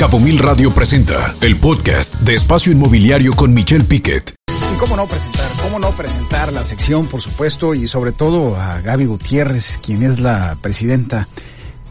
Cabo Mil Radio presenta el podcast de Espacio Inmobiliario con Michelle Piquet. Y cómo no presentar, cómo no presentar la sección, por supuesto, y sobre todo a Gaby Gutiérrez, quien es la presidenta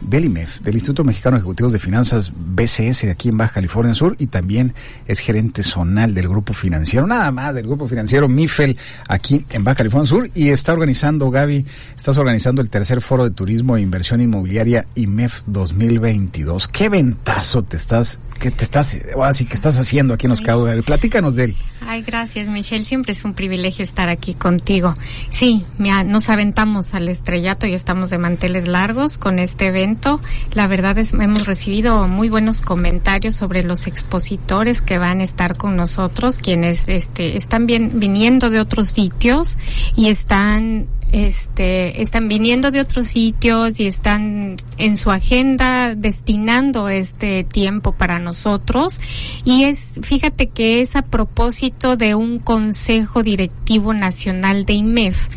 del IMEF, del Instituto Mexicano de Ejecutivos de Finanzas, BCS, de aquí en Baja California Sur, y también es gerente zonal del Grupo Financiero, nada más del Grupo Financiero MIFEL, aquí en Baja California Sur, y está organizando, Gaby, estás organizando el tercer foro de turismo e inversión inmobiliaria IMEF 2022. ¿Qué ventazo te estás que te estás, así que estás haciendo aquí en Los Cabos. Platícanos de él. Ay, gracias, Michelle. Siempre es un privilegio estar aquí contigo. Sí, mira, nos aventamos al estrellato y estamos de manteles largos con este evento. La verdad es, hemos recibido muy buenos comentarios sobre los expositores que van a estar con nosotros, quienes, este, están bien, viniendo de otros sitios y están este, están viniendo de otros sitios y están en su agenda destinando este tiempo para nosotros. Y es, fíjate que es a propósito de un Consejo Directivo Nacional de IMEF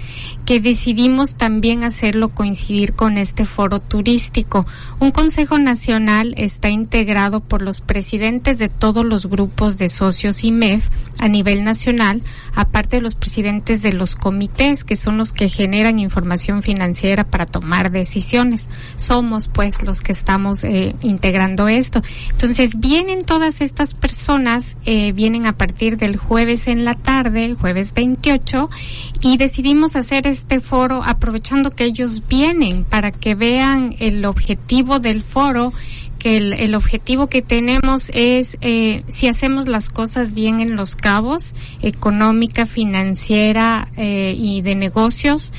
que decidimos también hacerlo coincidir con este foro turístico. Un Consejo Nacional está integrado por los presidentes de todos los grupos de socios IMEF a nivel nacional, aparte de los presidentes de los comités, que son los que generan información financiera para tomar decisiones. Somos pues los que estamos eh, integrando esto. Entonces vienen todas estas personas, eh, vienen a partir del jueves en la tarde, el jueves 28, y decidimos hacer este foro aprovechando que ellos vienen para que vean el objetivo del foro que el, objetivo que tenemos es eh, si hacemos las cosas bien en los cabos económica financiera eh, y de negocios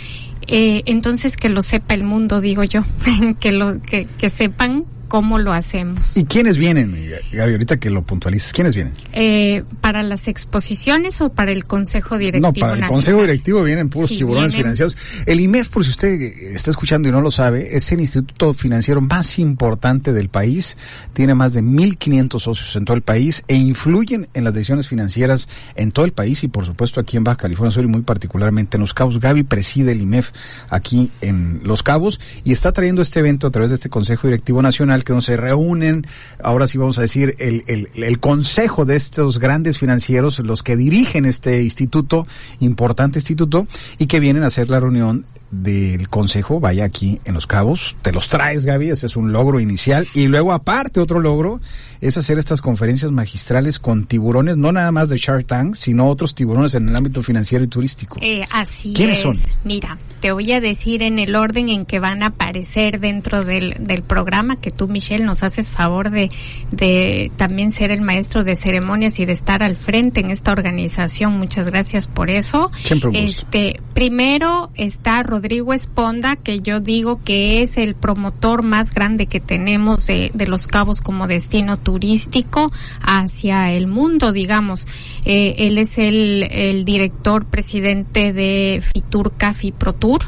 eh, entonces que lo sepa el mundo digo yo que lo que, que sepan cómo lo hacemos. ¿Y quiénes vienen, Gaby? Ahorita que lo puntualices, ¿quiénes vienen? Eh, ¿Para las exposiciones o para el Consejo Directivo? No, para el Consejo Directivo vienen puros tiburones financieros. El IMEF, por si usted está escuchando y no lo sabe, es el instituto financiero más importante del país. Tiene más de 1.500 socios en todo el país e influyen en las decisiones financieras en todo el país y, por supuesto, aquí en Baja California Sur y muy particularmente en Los Cabos. Gaby preside el IMEF aquí en Los Cabos y está trayendo este evento a través de este Consejo Directivo Nacional que no se reúnen, ahora sí vamos a decir, el, el, el consejo de estos grandes financieros, los que dirigen este instituto, importante instituto, y que vienen a hacer la reunión del consejo, vaya aquí en Los Cabos, te los traes Gaby, ese es un logro inicial, y luego aparte otro logro es hacer estas conferencias magistrales con tiburones, no nada más de Shark Tank, sino otros tiburones en el ámbito financiero y turístico. Eh, así ¿Quiénes es. son? Mira, te voy a decir en el orden en que van a aparecer dentro del, del programa, que tú, Michelle, nos haces favor de, de también ser el maestro de ceremonias y de estar al frente en esta organización. Muchas gracias por eso. Siempre un gusto. Este, primero está Rodrigo Esponda, que yo digo que es el promotor más grande que tenemos de, de Los Cabos como destino turístico hacia el mundo, digamos. Eh, él es el, el director presidente de Fitur Cafi Pro Tour.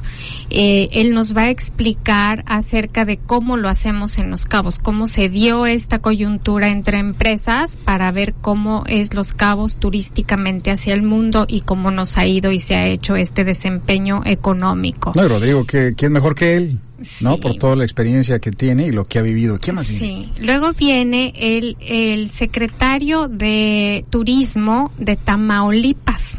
Eh, él nos va a explicar acerca de cómo lo hacemos en Los Cabos, cómo se dio esta coyuntura entre empresas para ver cómo es Los Cabos turísticamente hacia el mundo y cómo nos ha ido y se ha hecho este desempeño económico. No, Rodrigo, ¿qué, ¿quién mejor que él? ¿No? Por toda la experiencia que tiene y lo que ha vivido. ¿Quién más viene? Sí. Luego viene el, el secretario de Turismo de Tamaulipas,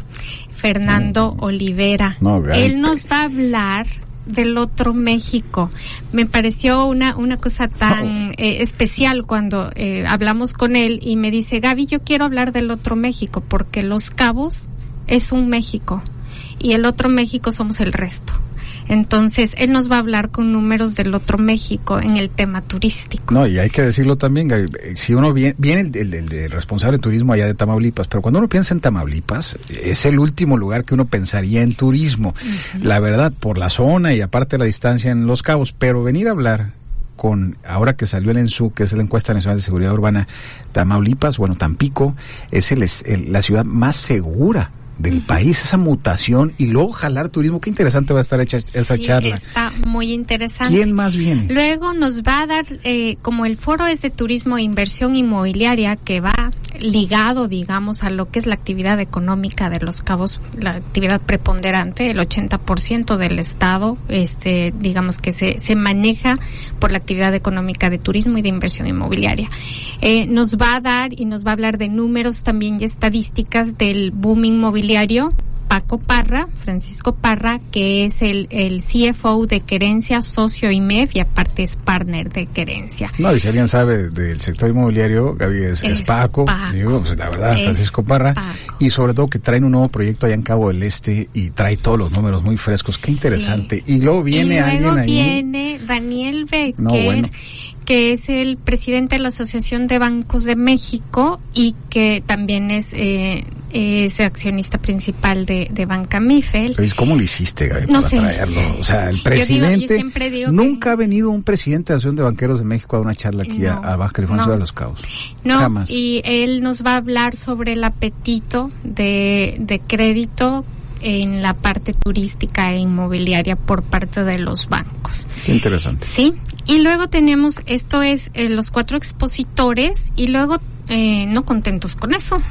Fernando Olivera. No. Él nos va a hablar del otro México. Me pareció una, una cosa tan eh, especial cuando eh, hablamos con él y me dice, Gaby, yo quiero hablar del otro México porque Los Cabos es un México y el otro México somos el resto. Entonces, él nos va a hablar con números del otro México en el tema turístico. No, y hay que decirlo también, eh, si uno viene, viene el, el- el- el responsable de turismo allá de Tamaulipas, pero cuando uno piensa en Tamaulipas, es el último lugar que uno pensaría en turismo. La verdad, por la zona y aparte la distancia en Los Cabos, pero venir a hablar con, ahora que salió el ENSU, que es la encuesta nacional de seguridad urbana, Tamaulipas, bueno, Tampico, es el, es el- la ciudad más segura del país, esa mutación y luego jalar turismo. Qué interesante va a estar hecha esa Sí, charla. Está muy interesante. ¿Quién más viene? Luego nos va a dar, eh, como el foro es de turismo e inversión inmobiliaria, que va ligado, digamos, a lo que es la actividad económica de los cabos, la actividad preponderante, el 80% del Estado, este, digamos que se, se maneja por la actividad económica de turismo y de inversión inmobiliaria. Eh, nos va a dar y nos va a hablar de números también y estadísticas del boom inmobiliario Paco Parra, Francisco Parra, que es el, el CFO de Querencia, socio IMEF y aparte es partner de Querencia. No, y si alguien sabe del sector inmobiliario, Gaby es, es Es Paco, Paco. digo, pues la verdad, Es Francisco Parra, Paco. y sobre todo que traen un nuevo proyecto allá en Cabo del Este y trae todos los números muy frescos, qué interesante. Y luego viene y luego alguien ahí. viene Daniel Becker, No, bueno. que es el presidente de la Asociación de Bancos de México y que también es, eh, es accionista principal de, de Banca Mifel. Pero, ¿Cómo lo hiciste, Gaby, No para sé. traerlo? O sea, el Yo digo- yo presidente. que- nunca ha venido un presidente de la Asociación de Banqueros de México a una charla aquí a, No, a Baja California no. De los Cabos. No, Jamás. y él nos va a hablar sobre el apetito de, de crédito en la parte turística e inmobiliaria por parte de los bancos. Qué interesante. Sí, y luego tenemos, esto es eh, los cuatro expositores y luego, eh, no contentos con eso,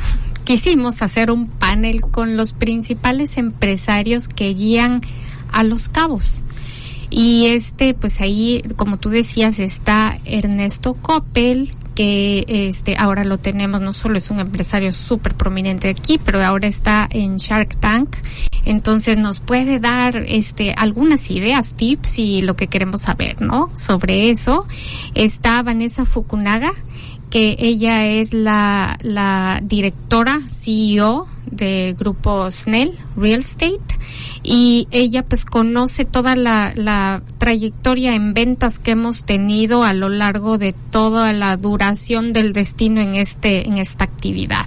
quisimos hacer un panel con los principales empresarios que guían a los cabos. Y este, pues ahí, como tú decías, está Ernesto Coppel, que este ahora lo tenemos, no solo es un empresario súper prominente aquí, pero ahora está en Shark Tank. Entonces nos puede dar este algunas ideas, tips y lo que queremos saber, ¿no? Sobre eso. Está Vanessa Fukunaga, ella es la, la directora CEO de grupo Snell Real Estate y ella pues conoce toda la, la trayectoria en ventas que hemos tenido a lo largo de toda la duración del destino en este en esta actividad.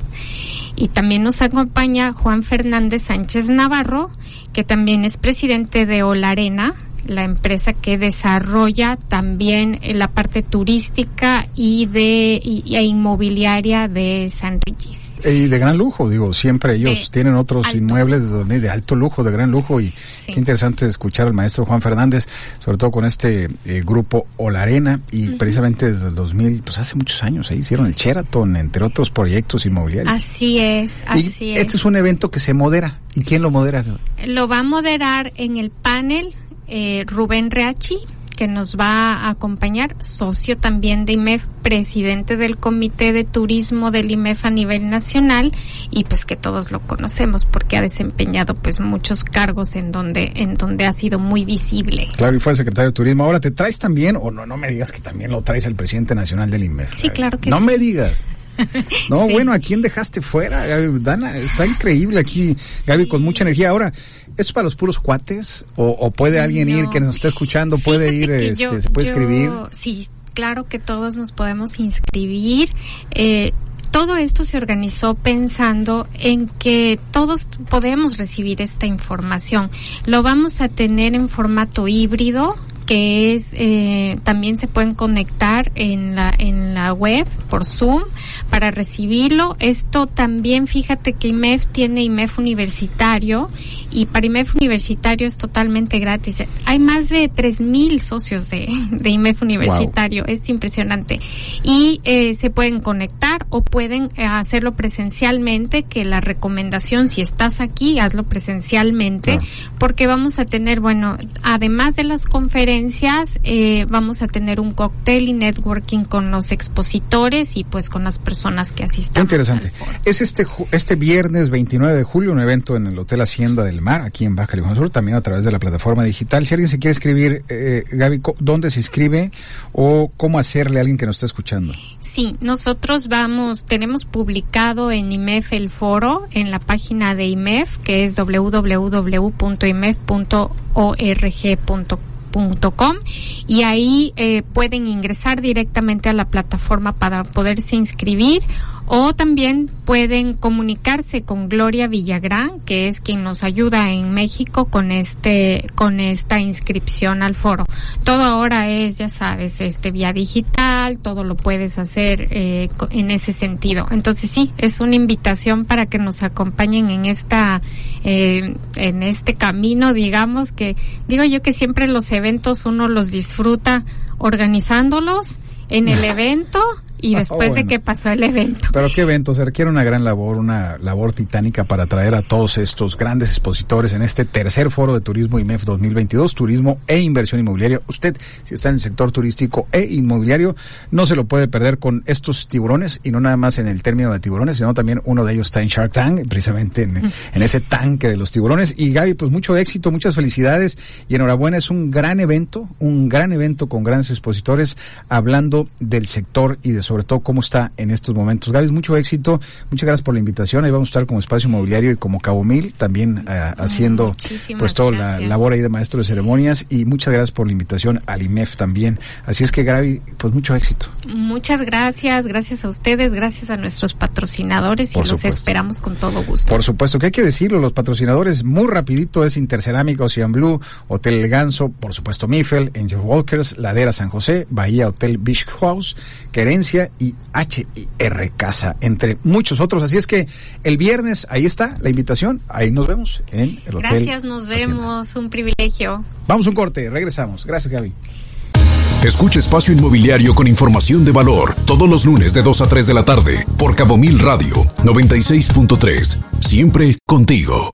Y también nos acompaña Juan Fernández Sánchez Navarro, que también es presidente de Olarena, la empresa que desarrolla también eh, la parte turística y de y, e inmobiliaria de San Regis. Y de gran lujo, digo, siempre ellos De tienen otros alto. inmuebles de, alto lujo, de gran lujo y Sí. qué interesante escuchar al maestro Juan Fernández, sobre todo con este eh, grupo Olarena y precisamente desde el 2000, pues hace muchos años, ahí hicieron el Sheraton, entre otros proyectos inmobiliarios. Así es, Y así es. este es un evento que se modera. ¿Y quién lo modera? Lo va a moderar en el panel eh, Rubén Reachi, que nos va a acompañar, socio también de IMEF, presidente del Comité de Turismo del IMEF a nivel nacional y pues que todos lo conocemos porque ha desempeñado pues muchos cargos en donde en donde ha sido muy visible. Claro, y fue el secretario de Turismo. Ahora, ¿te traes también? O no, no me digas que también lo traes el presidente nacional del INMEF. Sí, claro que no sí. me digas. No, Sí. bueno, ¿a quién dejaste fuera? Dana, está increíble aquí, Gaby, con mucha energía. Ahora, ¿esto es para los puros cuates? ¿O, o puede alguien ir que nos esté escuchando? ¿Puede ir, este, yo- se puede yo- escribir? Sí, claro que todos nos podemos inscribir. Eh, todo esto se organizó pensando en que todos podemos recibir esta información. Lo vamos a tener en formato híbrido que es eh, también se pueden conectar en la en la web por Zoom para recibirlo. Esto también fíjate que IMEF tiene IMEF universitario y para IMEF universitario es totalmente gratis. Hay más de tres mil socios de, de IMEF universitario, es impresionante. Y eh, se pueden conectar o pueden eh, hacerlo presencialmente, que la recomendación si estás aquí, hazlo presencialmente, porque vamos a tener, bueno, además de las conferencias, eh, vamos a tener un cóctel y networking con los expositores y pues con las personas que asistan. interesante. Es este este viernes 29 de julio un evento en el Hotel Hacienda del Mar, aquí en Baja California Sur, también a través de la plataforma digital. Si alguien se quiere escribir, eh, Gaby, ¿dónde se inscribe o cómo hacerle a alguien que nos está escuchando? Sí, nosotros vamos, tenemos publicado en IMEF el foro, en la página de IMEF, que es www.imef.org.mx. com y ahí eh, pueden ingresar directamente a la plataforma para poderse inscribir o también pueden comunicarse con Gloria Villagrán, que es quien nos ayuda en México con este con esta inscripción al foro. Todo ahora es, ya sabes, este vía digital, todo lo puedes hacer eh, en ese sentido. Entonces sí, es una invitación para que nos acompañen en esta eh, en este camino, digamos que digo yo que siempre los eventos uno los disfruta organizándolos en el evento y ah, después de que pasó el evento. Pero qué evento, se requiere una gran labor, una labor titánica para traer a todos estos grandes expositores en este tercer foro de turismo IMEF 2022, turismo e inversión inmobiliaria. Usted, si está en el sector turístico e inmobiliario, no se lo puede perder con estos tiburones y no nada más en el término de tiburones, sino también uno de ellos está en Shark Tank, precisamente en, en ese tanque de los tiburones. Y Gaby, pues mucho éxito, muchas felicidades y enhorabuena, es un gran evento, un gran evento con grandes expositores hablando del sector y de sobre todo cómo está en estos momentos. Gaby, mucho éxito, muchas gracias por la invitación. Ahí vamos a estar como espacio inmobiliario y como Cabo Mil, también eh, haciendo pues toda la labor ahí de maestro de ceremonias y muchas gracias por la invitación al IMEF también. Así es que Gaby, pues mucho éxito. Muchas gracias, gracias a ustedes, gracias a nuestros patrocinadores y los esperamos con todo gusto. Por supuesto que hay que decirlo, los patrocinadores muy rapidito es Intercerámica Ocean Blue, Hotel El Ganso, por supuesto Mifel, Angel Walkers, Ladera San José, Bahía Hotel Beach House, Querencia y HIR Casa, entre muchos otros. Así es que el viernes, ahí está la invitación, ahí nos vemos en el hotel. Gracias, nos vemos, un privilegio. Vamos un corte, regresamos. Gracias, Gaby. Escucha Espacio Inmobiliario con información de valor todos los lunes de 2 a 3 de la tarde por Cabo Mil Radio 96.3. Siempre contigo.